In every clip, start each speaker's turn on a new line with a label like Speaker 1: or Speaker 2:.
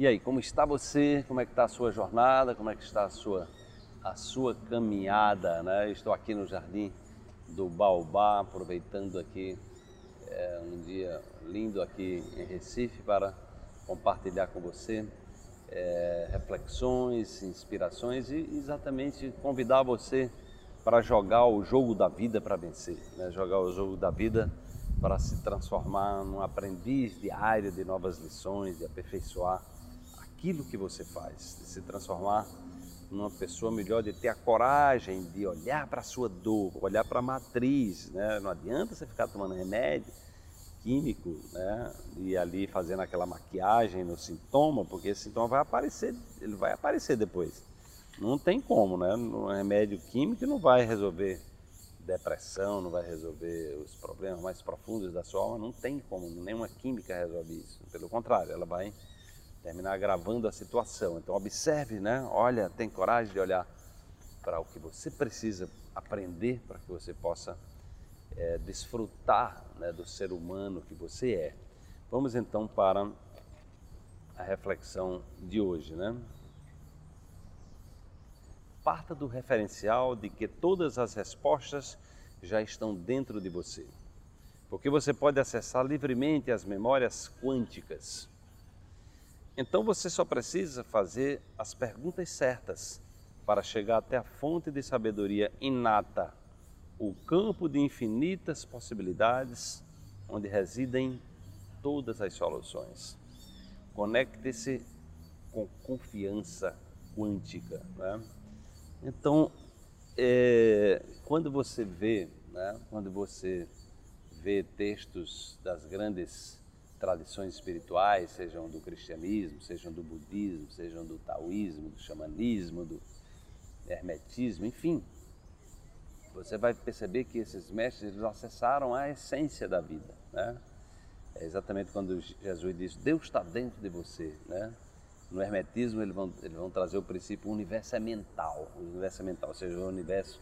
Speaker 1: E aí, como está você? Como é que está a sua jornada? Como é que está a sua, a sua caminhada? Né? Estou aqui no Jardim do Baobá, aproveitando aqui é, um dia lindo aqui em Recife para compartilhar com você é, reflexões, inspirações e exatamente convidar você para jogar o jogo da vida para vencer, né? jogar o jogo da vida para se transformar num aprendiz diário de novas lições, de aperfeiçoar aquilo que você faz, de se transformar numa pessoa melhor, de ter a coragem de olhar para a sua dor, olhar para a matriz. Né? Não adianta você ficar tomando remédio químico né? e ali fazendo aquela maquiagem no sintoma, porque esse sintoma vai aparecer, ele vai aparecer depois. Não tem como, né? Um remédio químico não vai resolver depressão, não vai resolver os problemas mais profundos da sua alma, não tem como, nenhuma química resolve isso. Pelo contrário, ela vai terminar agravando a situação. Então observe, né? Olha, tem coragem de olhar para o que você precisa aprender para que você possa é, desfrutar né, do ser humano que você é. Vamos então para a reflexão de hoje, né? Parta do referencial de que todas as respostas já estão dentro de você, porque você pode acessar livremente as memórias quânticas. Então você só precisa fazer as perguntas certas para chegar até a fonte de sabedoria inata, o campo de infinitas possibilidades onde residem todas as soluções. Conecte-se com confiança quântica. Né? Então, é, quando você vê, né, quando você vê textos das grandes tradições espirituais, sejam do cristianismo, sejam do budismo, sejam do taoísmo, do xamanismo, do hermetismo, enfim, você vai perceber que esses mestres eles acessaram a essência da vida, né? É exatamente quando Jesus diz: Deus está dentro de você, né? No hermetismo, eles vão, eles vão trazer o princípio o universo é mental. O universo é mental, ou seja, o universo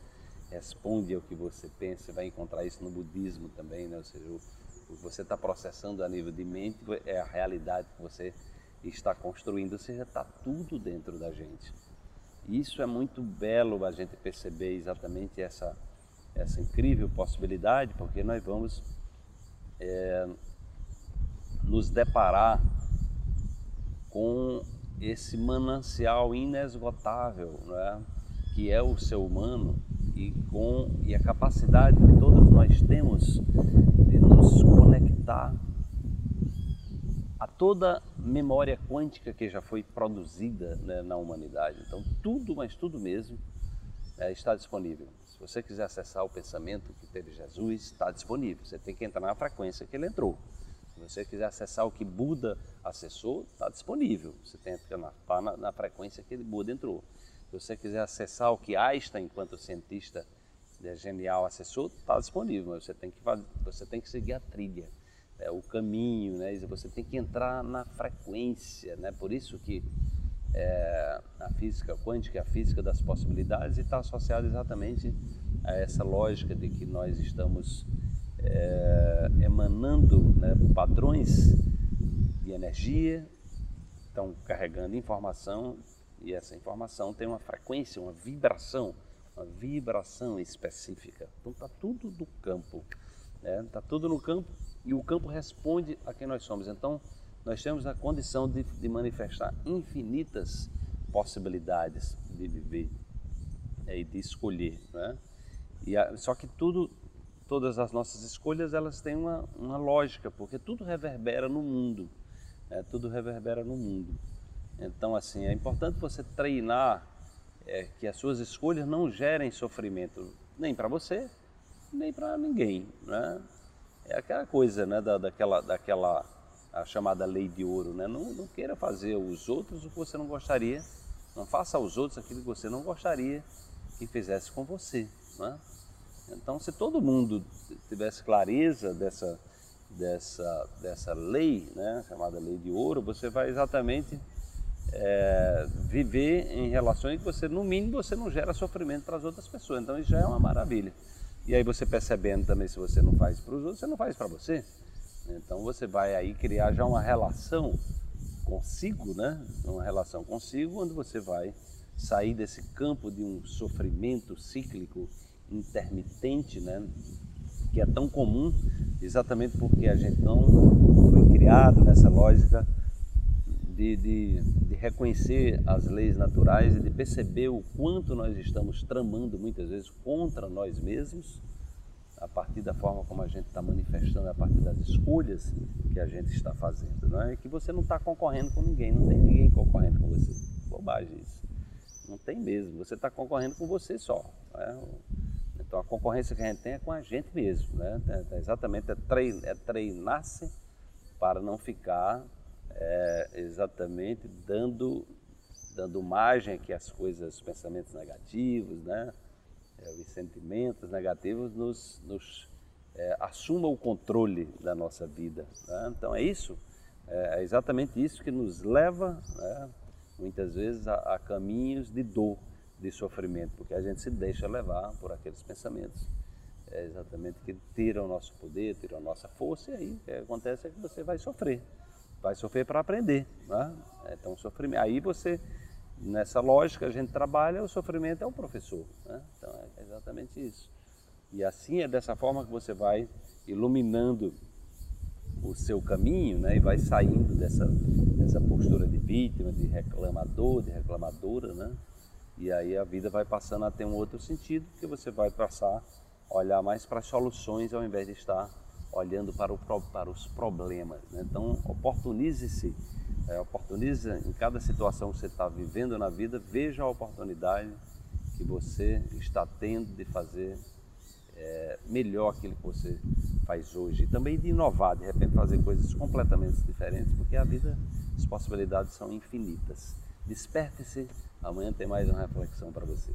Speaker 1: responde ao que você pensa. Você vai encontrar isso no budismo também, né? ou seja, o, o que você está processando a nível de mente é a realidade que você está construindo, ou seja, está tudo dentro da gente. Isso é muito belo a gente perceber exatamente essa, essa incrível possibilidade, porque nós vamos é, nos deparar com esse manancial inesgotável, né? que é o ser humano e com e a capacidade que todos nós temos nos conectar a toda memória quântica que já foi produzida né, na humanidade. Então tudo, mas tudo mesmo, é, está disponível. Se você quiser acessar o pensamento que teve Jesus, está disponível. Você tem que entrar na frequência que ele entrou. Se você quiser acessar o que Buda acessou, está disponível. Você tem que entrar na, na frequência que Buda entrou. Se você quiser acessar o que Einstein, enquanto cientista é genial, acessou, está disponível. Mas você tem que, você tem que seguir a trilha, é, o caminho, né? você tem que entrar na frequência. Né? Por isso que é, a física quântica é a física das possibilidades está associada exatamente a essa lógica de que nós estamos é, emanando né, padrões de energia, estão carregando informação e essa informação tem uma frequência, uma vibração, uma vibração específica. Então está tudo no campo, está né? Tá tudo no campo e o campo responde a quem nós somos. Então nós temos a condição de, de manifestar infinitas possibilidades de viver é, e de escolher, né? E a, só que tudo todas as nossas escolhas elas têm uma, uma lógica, porque tudo reverbera no mundo, né? tudo reverbera no mundo. Então, assim, é importante você treinar é, que as suas escolhas não gerem sofrimento nem para você, nem para ninguém, né? É aquela coisa, né, da, daquela, daquela a chamada lei de ouro, né? Não, não queira fazer aos outros o que você não gostaria, não faça aos outros aquilo que você não gostaria que fizesse com você, né? Então, se todo mundo tivesse clareza dessa, dessa, dessa lei, né, chamada lei de ouro, você vai exatamente é, viver em relações que você, no mínimo, você não gera sofrimento para as outras pessoas. Então, isso já é uma maravilha. E aí você percebendo também, se você não faz para os outros, você não faz para você. Então, você vai aí criar já uma relação consigo, né? Uma relação consigo, onde você vai sair desse campo de um sofrimento cíclico intermitente, né? Que é tão comum, exatamente porque a gente não foi criado nessa lógica de, de, de, reconhecer as leis naturais e de perceber o quanto nós estamos tramando muitas vezes contra nós mesmos, a partir da forma como a gente está manifestando, a partir das escolhas que a gente está fazendo. Não é que você não está concorrendo com ninguém, não tem ninguém concorrendo com você. Bobagem isso. Não tem mesmo. Você está concorrendo com você só. É? Então a concorrência que a gente tem é com a gente mesmo. Né? É, é exatamente é, é treinar-se para não ficar é, exatamente dando, dando margem aqui às coisas, os pensamentos negativos, né? É, os sentimentos negativos nos, nos é, assumam o controle da nossa vida. Né? Então é isso, é, é exatamente isso que nos leva, né? muitas vezes, a, a caminhos de dor, de sofrimento, porque a gente se deixa levar por aqueles pensamentos é exatamente que tiram o nosso poder, tiram a nossa força, e aí o que acontece é que você vai sofrer vai sofrer para aprender. Né? Então, sofrimento. Aí você, nessa lógica, a gente trabalha, o sofrimento é o professor. Né? Então, é exatamente isso. E assim é dessa forma que você vai iluminando o seu caminho né? e vai saindo dessa, dessa postura de vítima, de reclamador, de reclamadora. Né? E aí a vida vai passando a ter um outro sentido, porque você vai passar a olhar mais para soluções ao invés de estar olhando para, o, para os problemas. Né? Então, oportunize-se, é, oportunize em cada situação que você está vivendo na vida, veja a oportunidade que você está tendo de fazer é, melhor aquilo que você faz hoje. E também de inovar, de repente fazer coisas completamente diferentes, porque a vida, as possibilidades são infinitas. Desperte-se, amanhã tem mais uma reflexão para você.